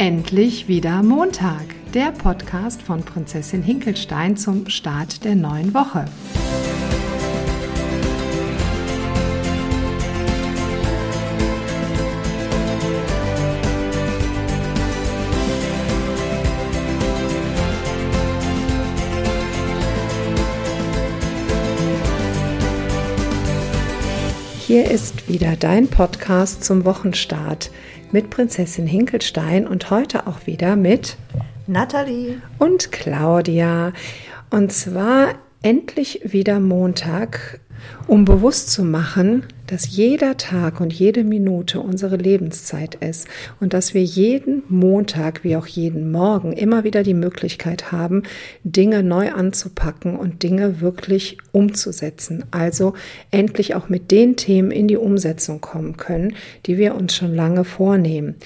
Endlich wieder Montag, der Podcast von Prinzessin Hinkelstein zum Start der neuen Woche. Hier ist wieder dein Podcast zum Wochenstart mit Prinzessin Hinkelstein und heute auch wieder mit Nathalie und Claudia. Und zwar endlich wieder Montag, um bewusst zu machen, dass jeder Tag und jede Minute unsere Lebenszeit ist und dass wir jeden Montag wie auch jeden Morgen immer wieder die Möglichkeit haben, Dinge neu anzupacken und Dinge wirklich umzusetzen. Also endlich auch mit den Themen in die Umsetzung kommen können, die wir uns schon lange vornehmen.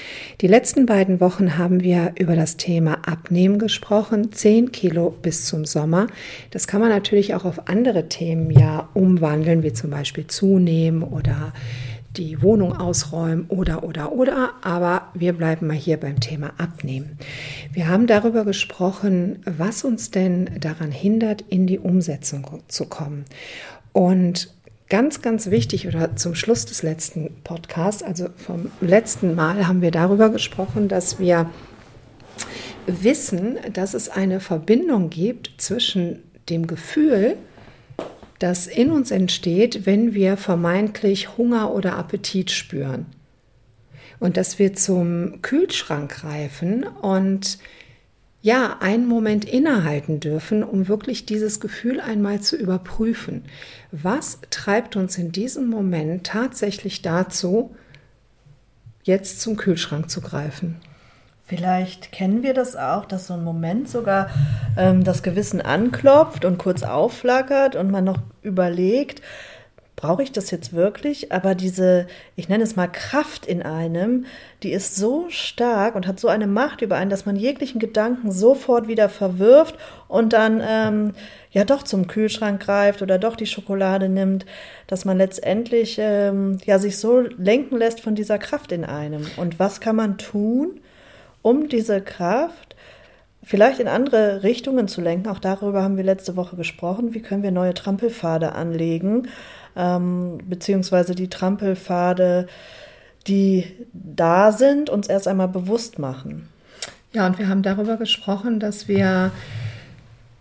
Die letzten beiden Wochen haben wir über das Thema Abnehmen gesprochen, 10 Kilo bis zum Sommer. Das kann man natürlich auch auf andere Themen ja umwandeln, wie zum Beispiel zunehmen oder die Wohnung ausräumen oder, oder, oder. Aber wir bleiben mal hier beim Thema Abnehmen. Wir haben darüber gesprochen, was uns denn daran hindert, in die Umsetzung zu kommen. Und ganz, ganz wichtig oder zum Schluss des letzten Podcasts, also vom letzten Mal haben wir darüber gesprochen, dass wir wissen, dass es eine Verbindung gibt zwischen dem Gefühl, das in uns entsteht, wenn wir vermeintlich Hunger oder Appetit spüren. Und dass wir zum Kühlschrank greifen und ja, einen Moment innehalten dürfen, um wirklich dieses Gefühl einmal zu überprüfen. Was treibt uns in diesem Moment tatsächlich dazu, jetzt zum Kühlschrank zu greifen? Vielleicht kennen wir das auch, dass so ein Moment sogar ähm, das Gewissen anklopft und kurz aufflackert und man noch überlegt, brauche ich das jetzt wirklich? Aber diese, ich nenne es mal Kraft in einem, die ist so stark und hat so eine Macht über einen, dass man jeglichen Gedanken sofort wieder verwirft und dann ähm, ja doch zum Kühlschrank greift oder doch die Schokolade nimmt, dass man letztendlich ähm, ja sich so lenken lässt von dieser Kraft in einem. Und was kann man tun? Um diese Kraft vielleicht in andere Richtungen zu lenken. Auch darüber haben wir letzte Woche gesprochen. Wie können wir neue Trampelpfade anlegen, ähm, beziehungsweise die Trampelpfade, die da sind, uns erst einmal bewusst machen. Ja, und wir haben darüber gesprochen, dass wir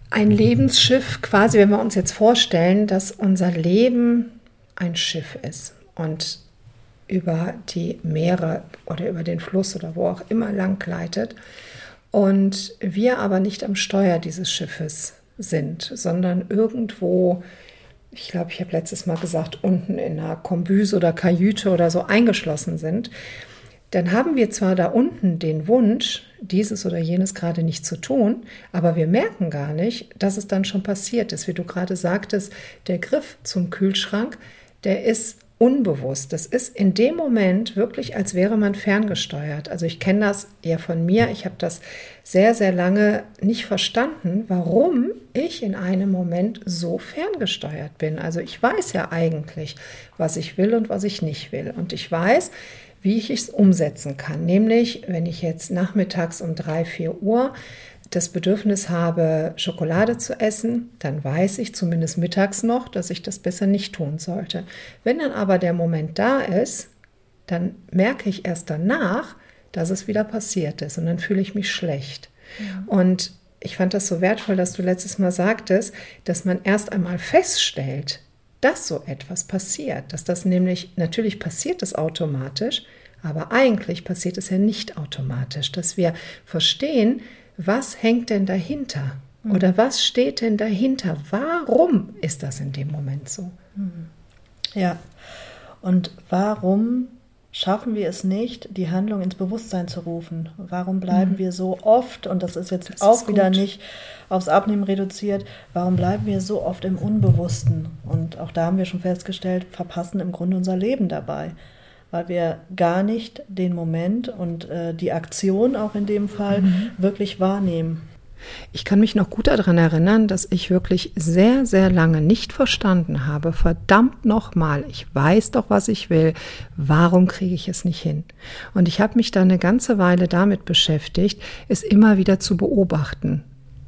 ein Lebensschiff quasi, wenn wir uns jetzt vorstellen, dass unser Leben ein Schiff ist und über die Meere oder über den Fluss oder wo auch immer lang gleitet. Und wir aber nicht am Steuer dieses Schiffes sind, sondern irgendwo, ich glaube, ich habe letztes Mal gesagt, unten in einer Kombüse oder Kajüte oder so eingeschlossen sind, dann haben wir zwar da unten den Wunsch, dieses oder jenes gerade nicht zu tun, aber wir merken gar nicht, dass es dann schon passiert ist. Wie du gerade sagtest, der Griff zum Kühlschrank, der ist unbewusst. Das ist in dem Moment wirklich, als wäre man ferngesteuert. Also ich kenne das ja von mir. Ich habe das sehr, sehr lange nicht verstanden, warum ich in einem Moment so ferngesteuert bin. Also ich weiß ja eigentlich, was ich will und was ich nicht will. Und ich weiß, wie ich es umsetzen kann. Nämlich, wenn ich jetzt nachmittags um drei, vier Uhr das Bedürfnis habe, Schokolade zu essen, dann weiß ich zumindest mittags noch, dass ich das besser nicht tun sollte. Wenn dann aber der Moment da ist, dann merke ich erst danach, dass es wieder passiert ist und dann fühle ich mich schlecht. Ja. Und ich fand das so wertvoll, dass du letztes Mal sagtest, dass man erst einmal feststellt, dass so etwas passiert, dass das nämlich natürlich passiert es automatisch, aber eigentlich passiert es ja nicht automatisch, dass wir verstehen, was hängt denn dahinter? Mhm. Oder was steht denn dahinter? Warum ist das in dem Moment so? Mhm. Ja, und warum schaffen wir es nicht, die Handlung ins Bewusstsein zu rufen? Warum bleiben mhm. wir so oft, und das ist jetzt das auch ist wieder nicht aufs Abnehmen reduziert, warum bleiben wir so oft im Unbewussten? Und auch da haben wir schon festgestellt, verpassen im Grunde unser Leben dabei weil wir gar nicht den Moment und äh, die Aktion auch in dem Fall mhm. wirklich wahrnehmen. Ich kann mich noch gut daran erinnern, dass ich wirklich sehr, sehr lange nicht verstanden habe, verdammt nochmal, ich weiß doch, was ich will, warum kriege ich es nicht hin? Und ich habe mich da eine ganze Weile damit beschäftigt, es immer wieder zu beobachten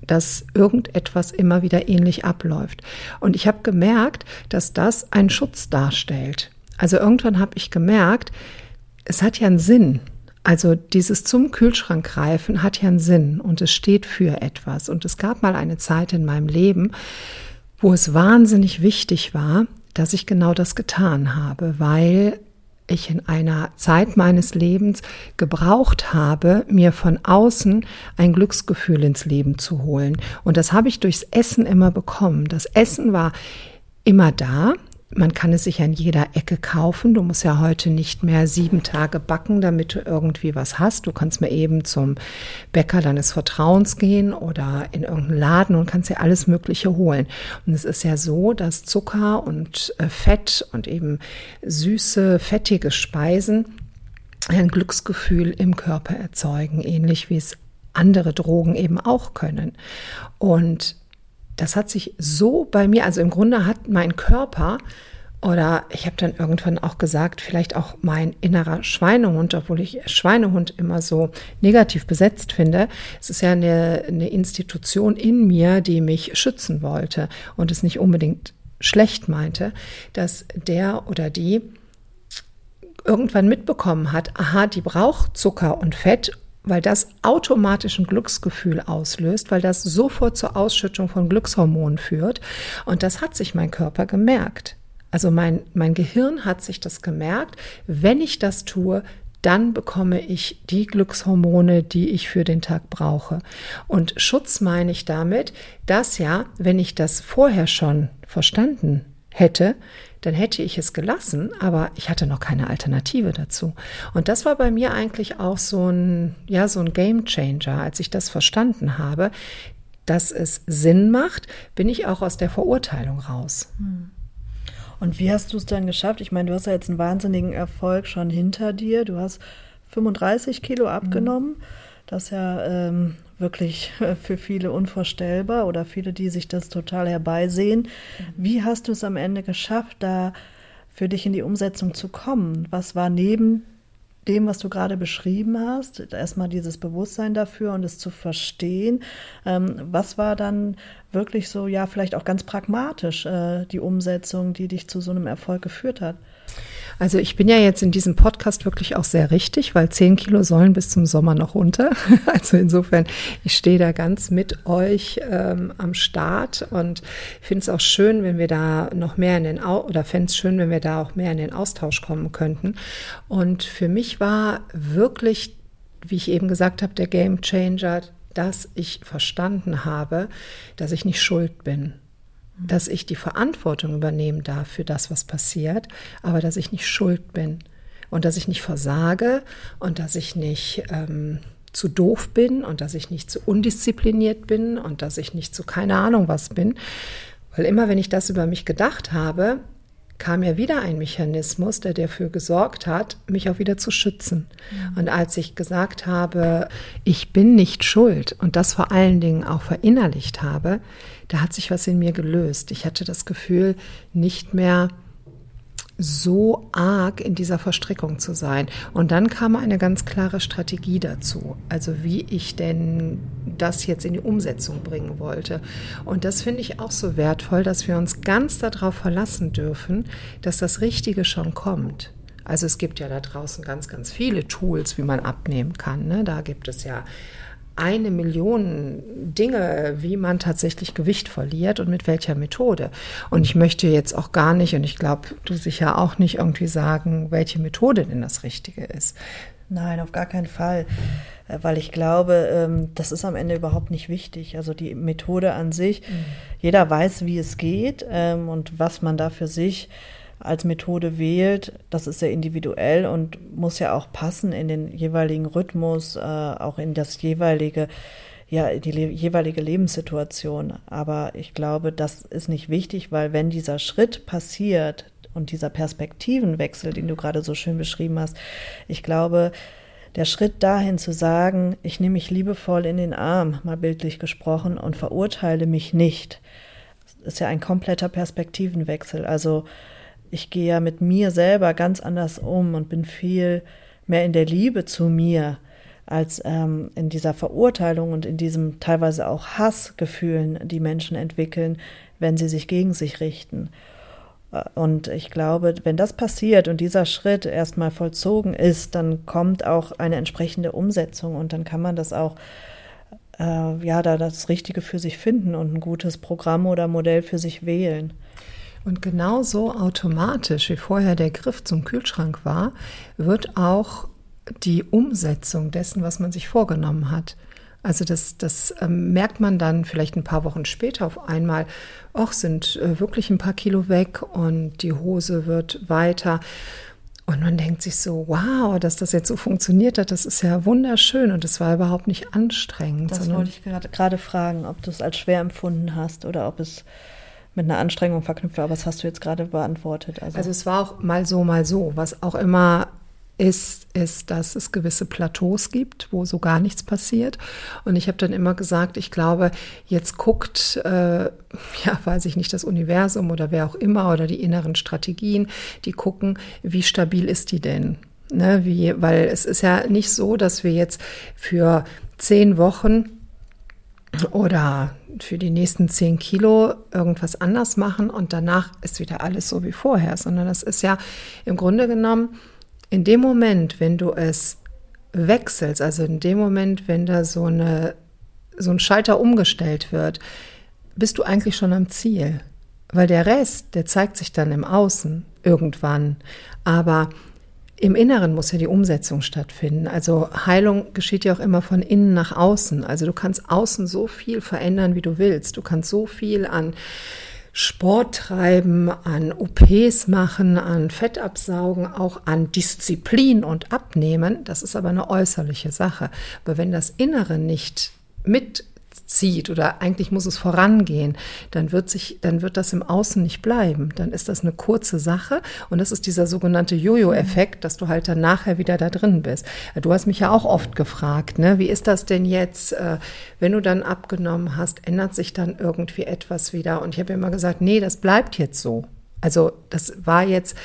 dass irgendetwas immer wieder ähnlich abläuft. Und ich habe gemerkt, dass das einen Schutz darstellt. Also irgendwann habe ich gemerkt, es hat ja einen Sinn, also dieses zum Kühlschrank greifen hat ja einen Sinn und es steht für etwas. Und es gab mal eine Zeit in meinem Leben, wo es wahnsinnig wichtig war, dass ich genau das getan habe, weil ich in einer Zeit meines Lebens gebraucht habe, mir von außen ein Glücksgefühl ins Leben zu holen. Und das habe ich durchs Essen immer bekommen. Das Essen war immer da. Man kann es sich an jeder Ecke kaufen. Du musst ja heute nicht mehr sieben Tage backen, damit du irgendwie was hast. Du kannst mir eben zum Bäcker deines Vertrauens gehen oder in irgendeinen Laden und kannst dir alles Mögliche holen. Und es ist ja so, dass Zucker und äh, Fett und eben süße, fettige Speisen ein Glücksgefühl im Körper erzeugen, ähnlich wie es andere Drogen eben auch können. Und das hat sich so bei mir, also im Grunde hat mein Körper oder ich habe dann irgendwann auch gesagt, vielleicht auch mein innerer Schweinehund, obwohl ich Schweinehund immer so negativ besetzt finde. Es ist ja eine, eine Institution in mir, die mich schützen wollte und es nicht unbedingt schlecht meinte, dass der oder die irgendwann mitbekommen hat, aha, die braucht Zucker und Fett weil das automatisch ein Glücksgefühl auslöst, weil das sofort zur Ausschüttung von Glückshormonen führt. Und das hat sich mein Körper gemerkt. Also mein, mein Gehirn hat sich das gemerkt. Wenn ich das tue, dann bekomme ich die Glückshormone, die ich für den Tag brauche. Und Schutz meine ich damit, dass ja, wenn ich das vorher schon verstanden hätte, dann hätte ich es gelassen, aber ich hatte noch keine Alternative dazu. Und das war bei mir eigentlich auch so ein, ja, so ein Game Changer, als ich das verstanden habe, dass es Sinn macht, bin ich auch aus der Verurteilung raus. Hm. Und wie hast du es dann geschafft? Ich meine, du hast ja jetzt einen wahnsinnigen Erfolg schon hinter dir. Du hast 35 Kilo abgenommen. Mhm. Das ist ja ähm, wirklich für viele unvorstellbar oder viele, die sich das total herbeisehen. Wie hast du es am Ende geschafft, da für dich in die Umsetzung zu kommen? Was war neben dem, was du gerade beschrieben hast, erstmal dieses Bewusstsein dafür und es zu verstehen. Ähm, was war dann wirklich so, ja, vielleicht auch ganz pragmatisch äh, die Umsetzung, die dich zu so einem Erfolg geführt hat? Also ich bin ja jetzt in diesem Podcast wirklich auch sehr richtig, weil zehn Kilo sollen bis zum Sommer noch runter. Also insofern, ich stehe da ganz mit euch ähm, am Start und finde es auch schön, wenn wir da noch mehr in den Au oder fände es schön, wenn wir da auch mehr in den Austausch kommen könnten. Und für mich war wirklich, wie ich eben gesagt habe, der Game Changer, dass ich verstanden habe, dass ich nicht schuld bin dass ich die Verantwortung übernehmen darf für das, was passiert, aber dass ich nicht schuld bin und dass ich nicht versage und dass ich nicht ähm, zu doof bin und dass ich nicht zu undiszipliniert bin und dass ich nicht zu keine Ahnung was bin. Weil immer wenn ich das über mich gedacht habe, kam ja wieder ein Mechanismus, der dafür gesorgt hat, mich auch wieder zu schützen. Mhm. Und als ich gesagt habe, ich bin nicht schuld und das vor allen Dingen auch verinnerlicht habe, da hat sich was in mir gelöst. Ich hatte das Gefühl, nicht mehr so arg in dieser Verstrickung zu sein. Und dann kam eine ganz klare Strategie dazu, also wie ich denn das jetzt in die Umsetzung bringen wollte. Und das finde ich auch so wertvoll, dass wir uns ganz darauf verlassen dürfen, dass das Richtige schon kommt. Also es gibt ja da draußen ganz, ganz viele Tools, wie man abnehmen kann. Ne? Da gibt es ja eine Million Dinge, wie man tatsächlich Gewicht verliert und mit welcher Methode. Und ich möchte jetzt auch gar nicht, und ich glaube, du sicher auch nicht irgendwie sagen, welche Methode denn das Richtige ist. Nein, auf gar keinen Fall, äh, weil ich glaube, ähm, das ist am Ende überhaupt nicht wichtig. Also die Methode an sich, mhm. jeder weiß, wie es geht ähm, und was man da für sich als Methode wählt, das ist sehr individuell und muss ja auch passen in den jeweiligen Rhythmus, äh, auch in das jeweilige, ja, die le jeweilige Lebenssituation. Aber ich glaube, das ist nicht wichtig, weil wenn dieser Schritt passiert und dieser Perspektivenwechsel, den du gerade so schön beschrieben hast, ich glaube, der Schritt dahin zu sagen, ich nehme mich liebevoll in den Arm, mal bildlich gesprochen, und verurteile mich nicht, ist ja ein kompletter Perspektivenwechsel. Also ich gehe ja mit mir selber ganz anders um und bin viel mehr in der Liebe zu mir als ähm, in dieser Verurteilung und in diesem teilweise auch Hassgefühlen, die Menschen entwickeln, wenn sie sich gegen sich richten. Äh, und ich glaube, wenn das passiert und dieser Schritt erstmal vollzogen ist, dann kommt auch eine entsprechende Umsetzung und dann kann man das auch äh, ja, da das Richtige für sich finden und ein gutes Programm oder Modell für sich wählen. Und genauso automatisch, wie vorher der Griff zum Kühlschrank war, wird auch die Umsetzung dessen, was man sich vorgenommen hat. Also das, das ähm, merkt man dann vielleicht ein paar Wochen später auf einmal, ach, sind äh, wirklich ein paar Kilo weg und die Hose wird weiter. Und man denkt sich so, wow, dass das jetzt so funktioniert hat, das ist ja wunderschön und es war überhaupt nicht anstrengend. Das wollte ich gerade fragen, ob du es als schwer empfunden hast oder ob es mit einer Anstrengung verknüpft war, aber das hast du jetzt gerade beantwortet. Also. also es war auch mal so, mal so, was auch immer ist, ist, dass es gewisse Plateaus gibt, wo so gar nichts passiert. Und ich habe dann immer gesagt, ich glaube, jetzt guckt, äh, ja, weiß ich nicht, das Universum oder wer auch immer oder die inneren Strategien, die gucken, wie stabil ist die denn? Ne, wie, weil es ist ja nicht so, dass wir jetzt für zehn Wochen oder für die nächsten zehn Kilo irgendwas anders machen und danach ist wieder alles so wie vorher, sondern das ist ja im Grunde genommen in dem Moment, wenn du es wechselst, also in dem Moment, wenn da so, eine, so ein Schalter umgestellt wird, bist du eigentlich schon am Ziel. Weil der Rest, der zeigt sich dann im Außen irgendwann. Aber im Inneren muss ja die Umsetzung stattfinden. Also Heilung geschieht ja auch immer von innen nach außen. Also du kannst außen so viel verändern, wie du willst. Du kannst so viel an Sport treiben, an OPs machen, an Fett absaugen, auch an Disziplin und Abnehmen. Das ist aber eine äußerliche Sache. Aber wenn das Innere nicht mit zieht oder eigentlich muss es vorangehen, dann wird sich, dann wird das im Außen nicht bleiben. Dann ist das eine kurze Sache und das ist dieser sogenannte Jojo-Effekt, dass du halt dann nachher wieder da drin bist. Du hast mich ja auch oft gefragt, ne, wie ist das denn jetzt, äh, wenn du dann abgenommen hast, ändert sich dann irgendwie etwas wieder? Und ich habe immer gesagt, nee, das bleibt jetzt so. Also das war jetzt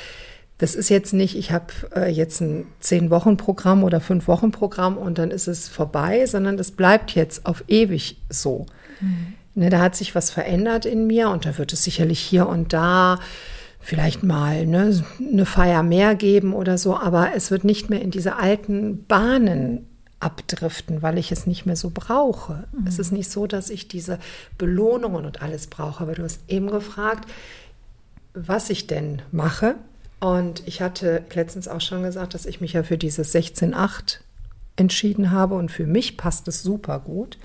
das ist jetzt nicht, ich habe äh, jetzt ein Zehn-Wochen-Programm oder Fünf-Wochen-Programm und dann ist es vorbei, sondern das bleibt jetzt auf ewig so. Mhm. Ne, da hat sich was verändert in mir und da wird es sicherlich hier und da vielleicht mal ne, eine Feier mehr geben oder so, aber es wird nicht mehr in diese alten Bahnen abdriften, weil ich es nicht mehr so brauche. Mhm. Es ist nicht so, dass ich diese Belohnungen und alles brauche, aber du hast eben gefragt, was ich denn mache. Und ich hatte letztens auch schon gesagt, dass ich mich ja für dieses 16.8 entschieden habe und für mich passt es super gut,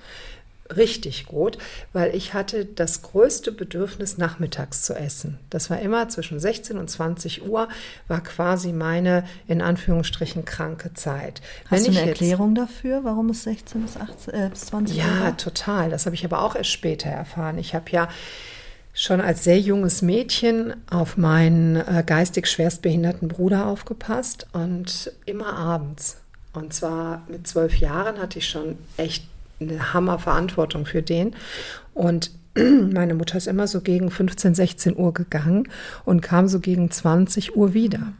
richtig gut, weil ich hatte das größte Bedürfnis, nachmittags zu essen. Das war immer zwischen 16 und 20 Uhr, war quasi meine, in Anführungsstrichen, kranke Zeit. Hast Wenn du eine Erklärung dafür, warum es 16 bis, 18, äh, bis 20 Uhr Ja, war? total. Das habe ich aber auch erst später erfahren. Ich habe ja schon als sehr junges Mädchen auf meinen äh, geistig schwerstbehinderten Bruder aufgepasst und immer abends. Und zwar mit zwölf Jahren hatte ich schon echt eine Hammerverantwortung für den. Und meine Mutter ist immer so gegen 15, 16 Uhr gegangen und kam so gegen 20 Uhr wieder.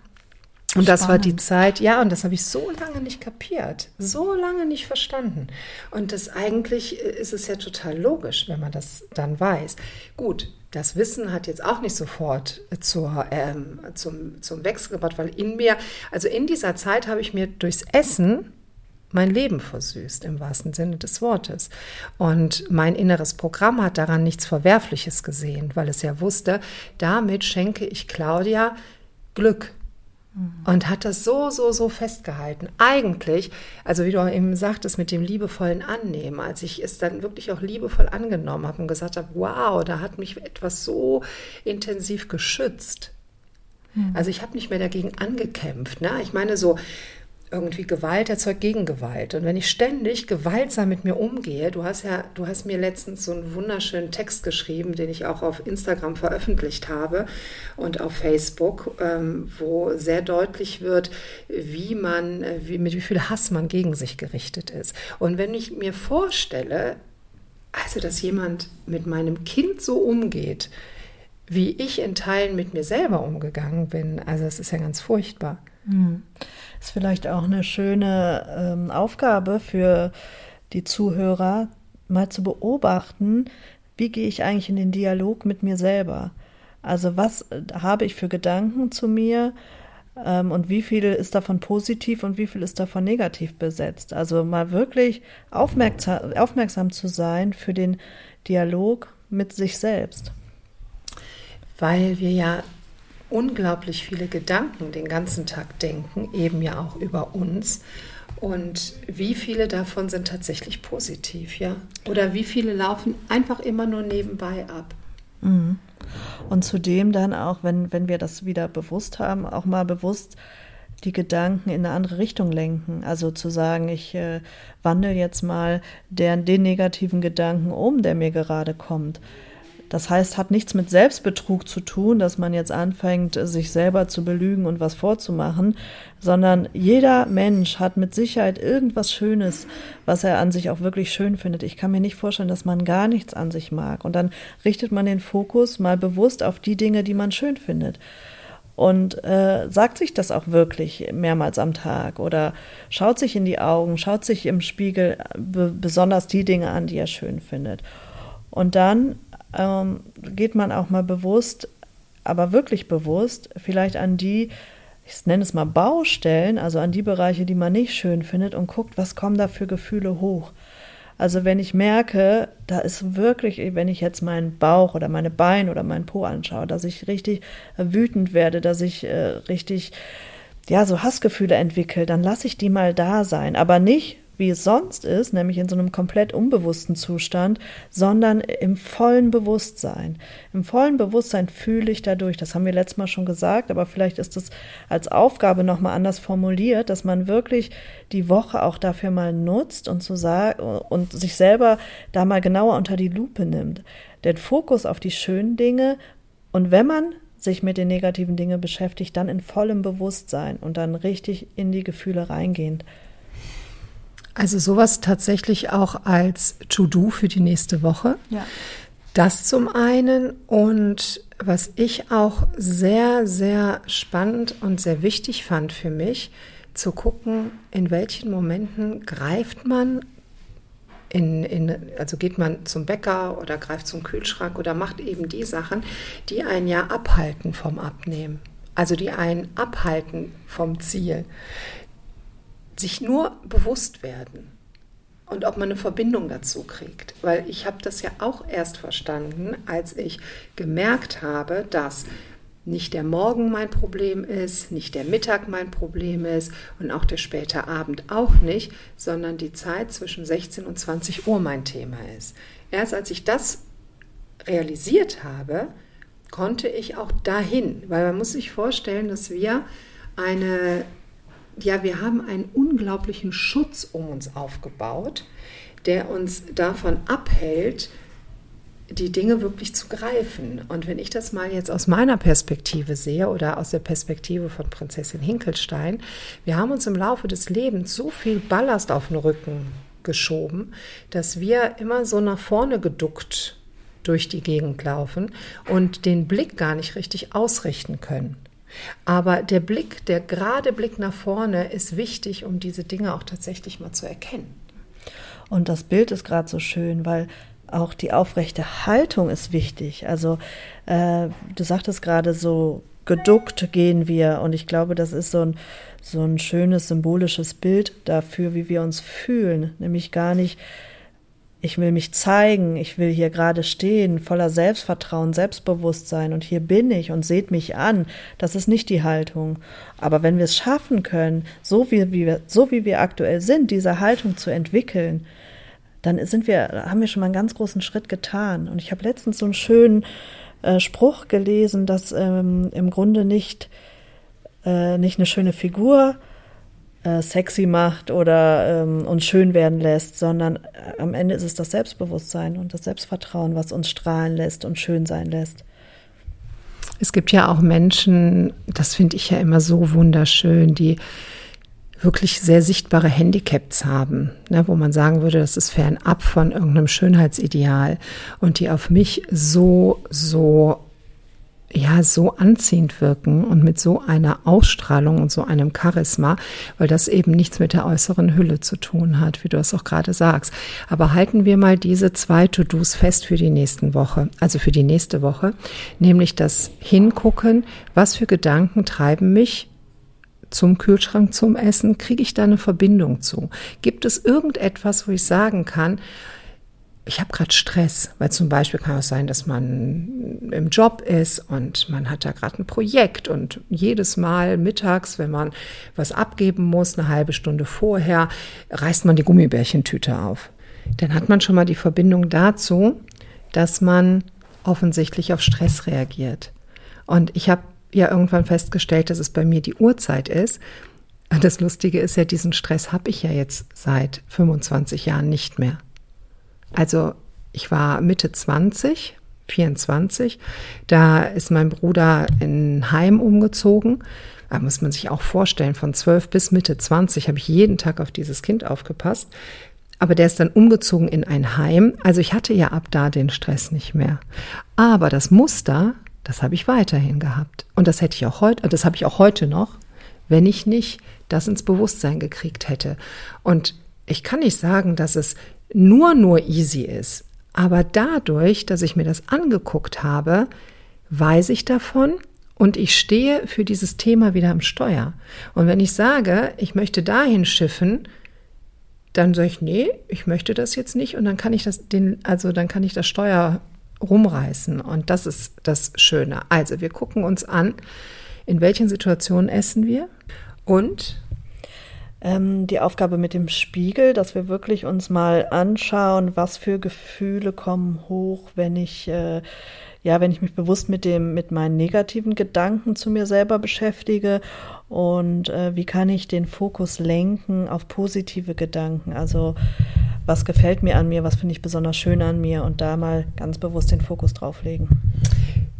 Und das war die Zeit, ja, und das habe ich so lange nicht kapiert, so lange nicht verstanden. Und das eigentlich ist es ja total logisch, wenn man das dann weiß. Gut, das Wissen hat jetzt auch nicht sofort zur, ähm, zum, zum Wechsel gebracht, weil in mir, also in dieser Zeit habe ich mir durchs Essen mein Leben versüßt, im wahrsten Sinne des Wortes. Und mein inneres Programm hat daran nichts Verwerfliches gesehen, weil es ja wusste, damit schenke ich Claudia Glück, und hat das so, so, so festgehalten. Eigentlich, also wie du eben sagtest, mit dem liebevollen Annehmen, als ich es dann wirklich auch liebevoll angenommen habe und gesagt habe, wow, da hat mich etwas so intensiv geschützt. Mhm. Also ich habe nicht mehr dagegen angekämpft. Ne? Ich meine so, irgendwie Gewalt erzeugt Gegengewalt. Und wenn ich ständig gewaltsam mit mir umgehe, du hast ja, du hast mir letztens so einen wunderschönen Text geschrieben, den ich auch auf Instagram veröffentlicht habe und auf Facebook, ähm, wo sehr deutlich wird, wie man, wie, mit wie viel Hass man gegen sich gerichtet ist. Und wenn ich mir vorstelle, also dass jemand mit meinem Kind so umgeht, wie ich in Teilen mit mir selber umgegangen bin, also es ist ja ganz furchtbar. Hm. Ist vielleicht auch eine schöne ähm, Aufgabe für die Zuhörer, mal zu beobachten, wie gehe ich eigentlich in den Dialog mit mir selber? Also was äh, habe ich für Gedanken zu mir ähm, und wie viel ist davon positiv und wie viel ist davon negativ besetzt? Also mal wirklich aufmerksam, aufmerksam zu sein für den Dialog mit sich selbst. Weil wir ja unglaublich viele Gedanken den ganzen Tag denken, eben ja auch über uns. Und wie viele davon sind tatsächlich positiv, ja? Oder wie viele laufen einfach immer nur nebenbei ab? Mhm. Und zudem dann auch, wenn, wenn wir das wieder bewusst haben, auch mal bewusst die Gedanken in eine andere Richtung lenken. Also zu sagen, ich äh, wandle jetzt mal den, den negativen Gedanken um, der mir gerade kommt. Das heißt, hat nichts mit Selbstbetrug zu tun, dass man jetzt anfängt, sich selber zu belügen und was vorzumachen, sondern jeder Mensch hat mit Sicherheit irgendwas Schönes, was er an sich auch wirklich schön findet. Ich kann mir nicht vorstellen, dass man gar nichts an sich mag. Und dann richtet man den Fokus mal bewusst auf die Dinge, die man schön findet und äh, sagt sich das auch wirklich mehrmals am Tag oder schaut sich in die Augen, schaut sich im Spiegel besonders die Dinge an, die er schön findet. Und dann ähm, geht man auch mal bewusst, aber wirklich bewusst, vielleicht an die, ich nenne es mal Baustellen, also an die Bereiche, die man nicht schön findet und guckt, was kommen da für Gefühle hoch. Also wenn ich merke, da ist wirklich, wenn ich jetzt meinen Bauch oder meine Beine oder meinen Po anschaue, dass ich richtig wütend werde, dass ich äh, richtig ja so Hassgefühle entwickle, dann lasse ich die mal da sein, aber nicht wie es sonst ist, nämlich in so einem komplett unbewussten Zustand, sondern im vollen Bewusstsein. Im vollen Bewusstsein fühle ich dadurch, das haben wir letztes Mal schon gesagt, aber vielleicht ist es als Aufgabe nochmal anders formuliert, dass man wirklich die Woche auch dafür mal nutzt und, zu sagen, und sich selber da mal genauer unter die Lupe nimmt. Den Fokus auf die schönen Dinge und wenn man sich mit den negativen Dingen beschäftigt, dann in vollem Bewusstsein und dann richtig in die Gefühle reingehend. Also sowas tatsächlich auch als To-Do für die nächste Woche. Ja. Das zum einen und was ich auch sehr, sehr spannend und sehr wichtig fand für mich, zu gucken, in welchen Momenten greift man in, in, also geht man zum Bäcker oder greift zum Kühlschrank oder macht eben die Sachen, die einen ja abhalten vom Abnehmen. Also die einen abhalten vom Ziel sich nur bewusst werden und ob man eine Verbindung dazu kriegt. Weil ich habe das ja auch erst verstanden, als ich gemerkt habe, dass nicht der Morgen mein Problem ist, nicht der Mittag mein Problem ist und auch der späte Abend auch nicht, sondern die Zeit zwischen 16 und 20 Uhr mein Thema ist. Erst als ich das realisiert habe, konnte ich auch dahin, weil man muss sich vorstellen, dass wir eine ja, wir haben einen unglaublichen Schutz um uns aufgebaut, der uns davon abhält, die Dinge wirklich zu greifen. Und wenn ich das mal jetzt aus meiner Perspektive sehe oder aus der Perspektive von Prinzessin Hinkelstein, wir haben uns im Laufe des Lebens so viel Ballast auf den Rücken geschoben, dass wir immer so nach vorne geduckt durch die Gegend laufen und den Blick gar nicht richtig ausrichten können. Aber der Blick, der gerade Blick nach vorne ist wichtig, um diese Dinge auch tatsächlich mal zu erkennen. Und das Bild ist gerade so schön, weil auch die aufrechte Haltung ist wichtig. Also äh, du sagtest gerade so, geduckt gehen wir. Und ich glaube, das ist so ein, so ein schönes symbolisches Bild dafür, wie wir uns fühlen. Nämlich gar nicht ich will mich zeigen, ich will hier gerade stehen, voller Selbstvertrauen, Selbstbewusstsein und hier bin ich und seht mich an. Das ist nicht die Haltung. Aber wenn wir es schaffen können, so wie, wie wir, so wie wir aktuell sind, diese Haltung zu entwickeln, dann sind wir, haben wir schon mal einen ganz großen Schritt getan. Und ich habe letztens so einen schönen äh, Spruch gelesen, dass ähm, im Grunde nicht, äh, nicht eine schöne Figur äh, sexy macht oder ähm, uns schön werden lässt, sondern äh, am Ende ist es das Selbstbewusstsein und das Selbstvertrauen, was uns strahlen lässt und schön sein lässt. Es gibt ja auch Menschen, das finde ich ja immer so wunderschön, die wirklich sehr sichtbare Handicaps haben, ne, wo man sagen würde, das ist fernab von irgendeinem Schönheitsideal und die auf mich so, so ja so anziehend wirken und mit so einer Ausstrahlung und so einem Charisma, weil das eben nichts mit der äußeren Hülle zu tun hat, wie du es auch gerade sagst. Aber halten wir mal diese zwei To-Dos fest für die nächsten Woche, also für die nächste Woche, nämlich das Hingucken, was für Gedanken treiben mich zum Kühlschrank zum Essen, kriege ich da eine Verbindung zu? Gibt es irgendetwas, wo ich sagen kann, ich habe gerade Stress, weil zum Beispiel kann es sein, dass man im Job ist und man hat da gerade ein Projekt und jedes Mal mittags, wenn man was abgeben muss, eine halbe Stunde vorher, reißt man die Gummibärchentüte auf. Dann hat man schon mal die Verbindung dazu, dass man offensichtlich auf Stress reagiert. Und ich habe ja irgendwann festgestellt, dass es bei mir die Uhrzeit ist. Und das Lustige ist ja, diesen Stress habe ich ja jetzt seit 25 Jahren nicht mehr. Also ich war Mitte 20, 24. Da ist mein Bruder in Heim umgezogen. Da muss man sich auch vorstellen, von 12 bis Mitte 20 habe ich jeden Tag auf dieses Kind aufgepasst. Aber der ist dann umgezogen in ein Heim. Also ich hatte ja ab da den Stress nicht mehr. Aber das Muster, das habe ich weiterhin gehabt. Und das hätte ich auch heute, das habe ich auch heute noch, wenn ich nicht das ins Bewusstsein gekriegt hätte. Und ich kann nicht sagen, dass es nur, nur easy ist. Aber dadurch, dass ich mir das angeguckt habe, weiß ich davon und ich stehe für dieses Thema wieder am Steuer. Und wenn ich sage, ich möchte dahin schiffen, dann sage ich, nee, ich möchte das jetzt nicht und dann kann ich das, den, also dann kann ich das Steuer rumreißen. Und das ist das Schöne. Also wir gucken uns an, in welchen Situationen essen wir und ähm, die Aufgabe mit dem Spiegel, dass wir wirklich uns mal anschauen, was für Gefühle kommen hoch, wenn ich äh, ja, wenn ich mich bewusst mit dem, mit meinen negativen Gedanken zu mir selber beschäftige und äh, wie kann ich den Fokus lenken auf positive Gedanken? Also was gefällt mir an mir, was finde ich besonders schön an mir und da mal ganz bewusst den Fokus drauf legen.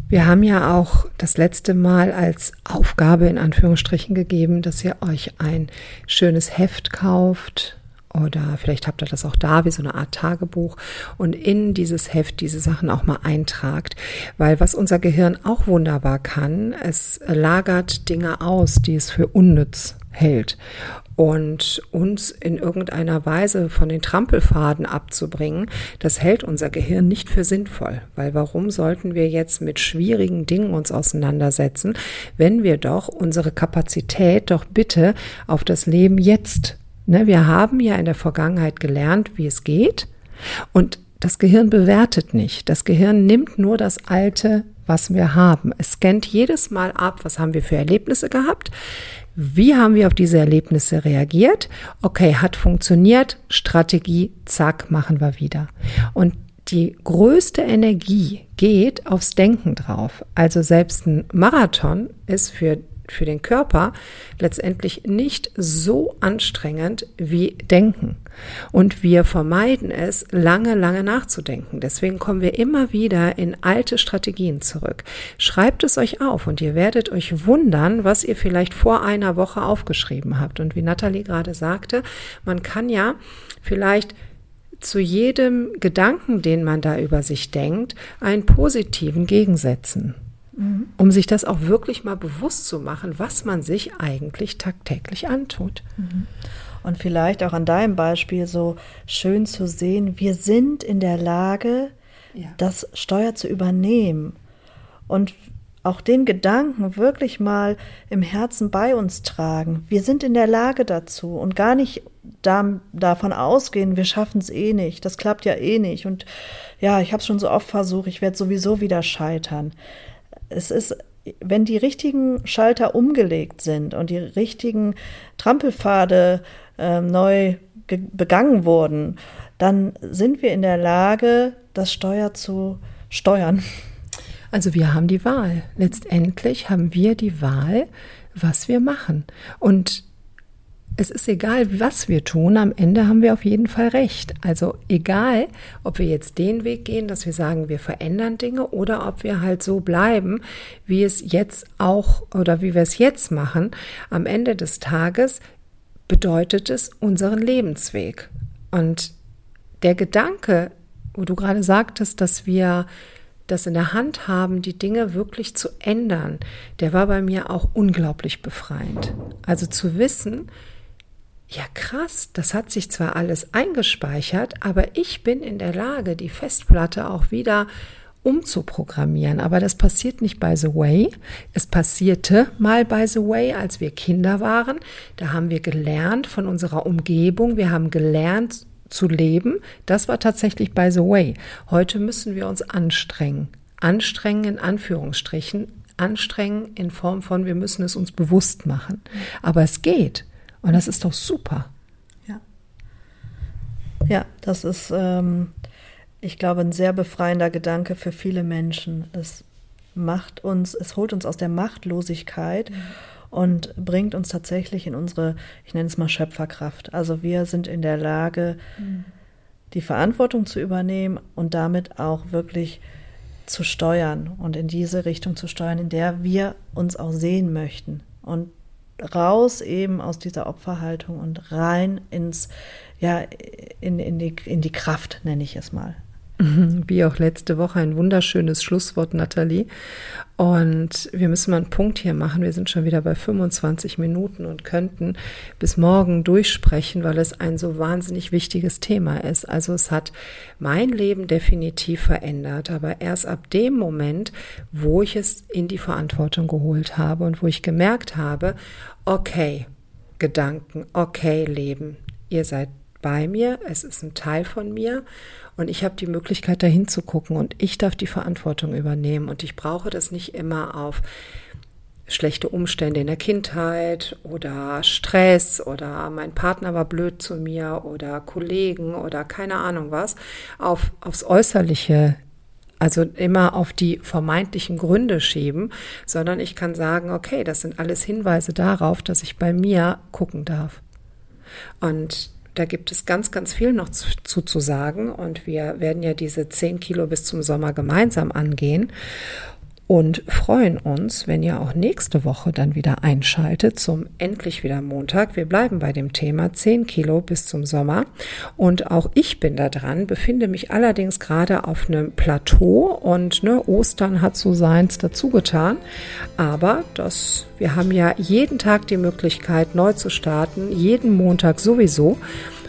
Wir haben ja auch das letzte Mal als Aufgabe in Anführungsstrichen gegeben, dass ihr euch ein schönes Heft kauft oder vielleicht habt ihr das auch da wie so eine Art Tagebuch und in dieses Heft diese Sachen auch mal eintragt, weil was unser Gehirn auch wunderbar kann, es lagert Dinge aus, die es für unnütz hält und uns in irgendeiner Weise von den Trampelfaden abzubringen, das hält unser Gehirn nicht für sinnvoll. Weil warum sollten wir jetzt mit schwierigen Dingen uns auseinandersetzen, wenn wir doch unsere Kapazität doch bitte auf das Leben jetzt, ne, wir haben ja in der Vergangenheit gelernt, wie es geht und das Gehirn bewertet nicht. Das Gehirn nimmt nur das Alte, was wir haben. Es scannt jedes Mal ab, was haben wir für Erlebnisse gehabt, wie haben wir auf diese Erlebnisse reagiert? Okay, hat funktioniert, Strategie, zack, machen wir wieder. Und die größte Energie geht aufs Denken drauf. Also selbst ein Marathon ist für für den Körper letztendlich nicht so anstrengend wie Denken. Und wir vermeiden es, lange, lange nachzudenken. Deswegen kommen wir immer wieder in alte Strategien zurück. Schreibt es euch auf und ihr werdet euch wundern, was ihr vielleicht vor einer Woche aufgeschrieben habt. Und wie Nathalie gerade sagte, man kann ja vielleicht zu jedem Gedanken, den man da über sich denkt, einen positiven gegensetzen mhm. um sich das auch wirklich mal bewusst zu machen, was man sich eigentlich tagtäglich antut. Und vielleicht auch an deinem Beispiel so schön zu sehen, wir sind in der Lage, ja. das Steuer zu übernehmen. Und auch den Gedanken wirklich mal im Herzen bei uns tragen. Wir sind in der Lage dazu und gar nicht da, davon ausgehen, wir schaffen es eh nicht, das klappt ja eh nicht und ja, ich habe es schon so oft versucht, ich werde sowieso wieder scheitern es ist, wenn die richtigen Schalter umgelegt sind und die richtigen Trampelpfade äh, neu begangen wurden, dann sind wir in der Lage, das Steuer zu steuern. Also wir haben die Wahl. Letztendlich haben wir die Wahl, was wir machen. Und es ist egal, was wir tun, am Ende haben wir auf jeden Fall recht. Also egal, ob wir jetzt den Weg gehen, dass wir sagen, wir verändern Dinge oder ob wir halt so bleiben, wie es jetzt auch oder wie wir es jetzt machen, am Ende des Tages bedeutet es unseren Lebensweg. Und der Gedanke, wo du gerade sagtest, dass wir das in der Hand haben, die Dinge wirklich zu ändern, der war bei mir auch unglaublich befreiend. Also zu wissen, ja krass, das hat sich zwar alles eingespeichert, aber ich bin in der Lage, die Festplatte auch wieder umzuprogrammieren. Aber das passiert nicht by the way. Es passierte mal by the way, als wir Kinder waren. Da haben wir gelernt von unserer Umgebung. Wir haben gelernt zu leben. Das war tatsächlich by the way. Heute müssen wir uns anstrengen. Anstrengen in Anführungsstrichen. Anstrengen in Form von, wir müssen es uns bewusst machen. Aber es geht. Und das ist doch super. Ja. Ja, das ist, ähm, ich glaube, ein sehr befreiender Gedanke für viele Menschen. Es macht uns, es holt uns aus der Machtlosigkeit. Mhm und bringt uns tatsächlich in unsere, ich nenne es mal Schöpferkraft. Also wir sind in der Lage, mhm. die Verantwortung zu übernehmen und damit auch wirklich zu steuern und in diese Richtung zu steuern, in der wir uns auch sehen möchten. Und raus eben aus dieser Opferhaltung und rein ins, ja, in, in, die, in die Kraft, nenne ich es mal. Wie auch letzte Woche ein wunderschönes Schlusswort, Nathalie. Und wir müssen mal einen Punkt hier machen. Wir sind schon wieder bei 25 Minuten und könnten bis morgen durchsprechen, weil es ein so wahnsinnig wichtiges Thema ist. Also es hat mein Leben definitiv verändert, aber erst ab dem Moment, wo ich es in die Verantwortung geholt habe und wo ich gemerkt habe, okay, Gedanken, okay, Leben, ihr seid bei mir, es ist ein Teil von mir und ich habe die Möglichkeit, dahin zu gucken und ich darf die Verantwortung übernehmen. Und ich brauche das nicht immer auf schlechte Umstände in der Kindheit oder Stress oder mein Partner war blöd zu mir oder Kollegen oder keine Ahnung was, auf, aufs Äußerliche also immer auf die vermeintlichen Gründe schieben, sondern ich kann sagen, okay, das sind alles Hinweise darauf, dass ich bei mir gucken darf. Und da gibt es ganz, ganz viel noch zu, zu, zu sagen. Und wir werden ja diese 10 Kilo bis zum Sommer gemeinsam angehen und freuen uns, wenn ihr auch nächste Woche dann wieder einschaltet zum Endlich wieder Montag. Wir bleiben bei dem Thema 10 Kilo bis zum Sommer und auch ich bin da dran, befinde mich allerdings gerade auf einem Plateau und ne, Ostern hat so seins dazu getan, aber das, wir haben ja jeden Tag die Möglichkeit neu zu starten, jeden Montag sowieso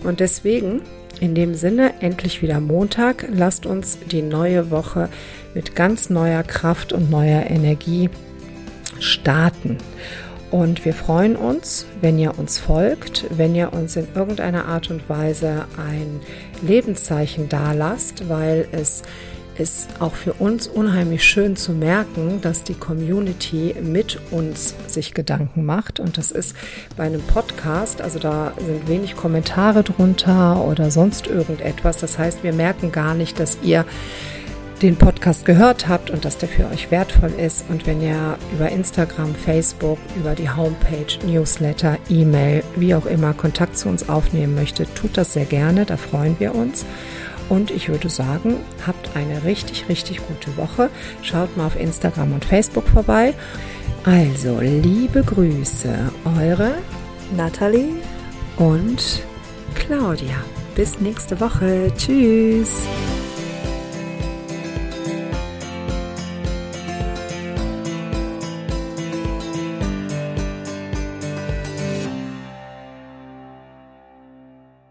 und deswegen in dem Sinne, endlich wieder Montag. Lasst uns die neue Woche mit ganz neuer Kraft und neuer Energie starten. Und wir freuen uns, wenn ihr uns folgt, wenn ihr uns in irgendeiner Art und Weise ein Lebenszeichen dalasst, weil es ist auch für uns unheimlich schön zu merken, dass die Community mit uns sich Gedanken macht. Und das ist bei einem Podcast, also da sind wenig Kommentare drunter oder sonst irgendetwas. Das heißt, wir merken gar nicht, dass ihr den Podcast gehört habt und dass der für euch wertvoll ist. Und wenn ihr über Instagram, Facebook, über die Homepage, Newsletter, E-Mail, wie auch immer Kontakt zu uns aufnehmen möchtet, tut das sehr gerne. Da freuen wir uns. Und ich würde sagen, habt eine richtig, richtig gute Woche. Schaut mal auf Instagram und Facebook vorbei. Also, liebe Grüße, eure Nathalie und Claudia. Bis nächste Woche. Tschüss.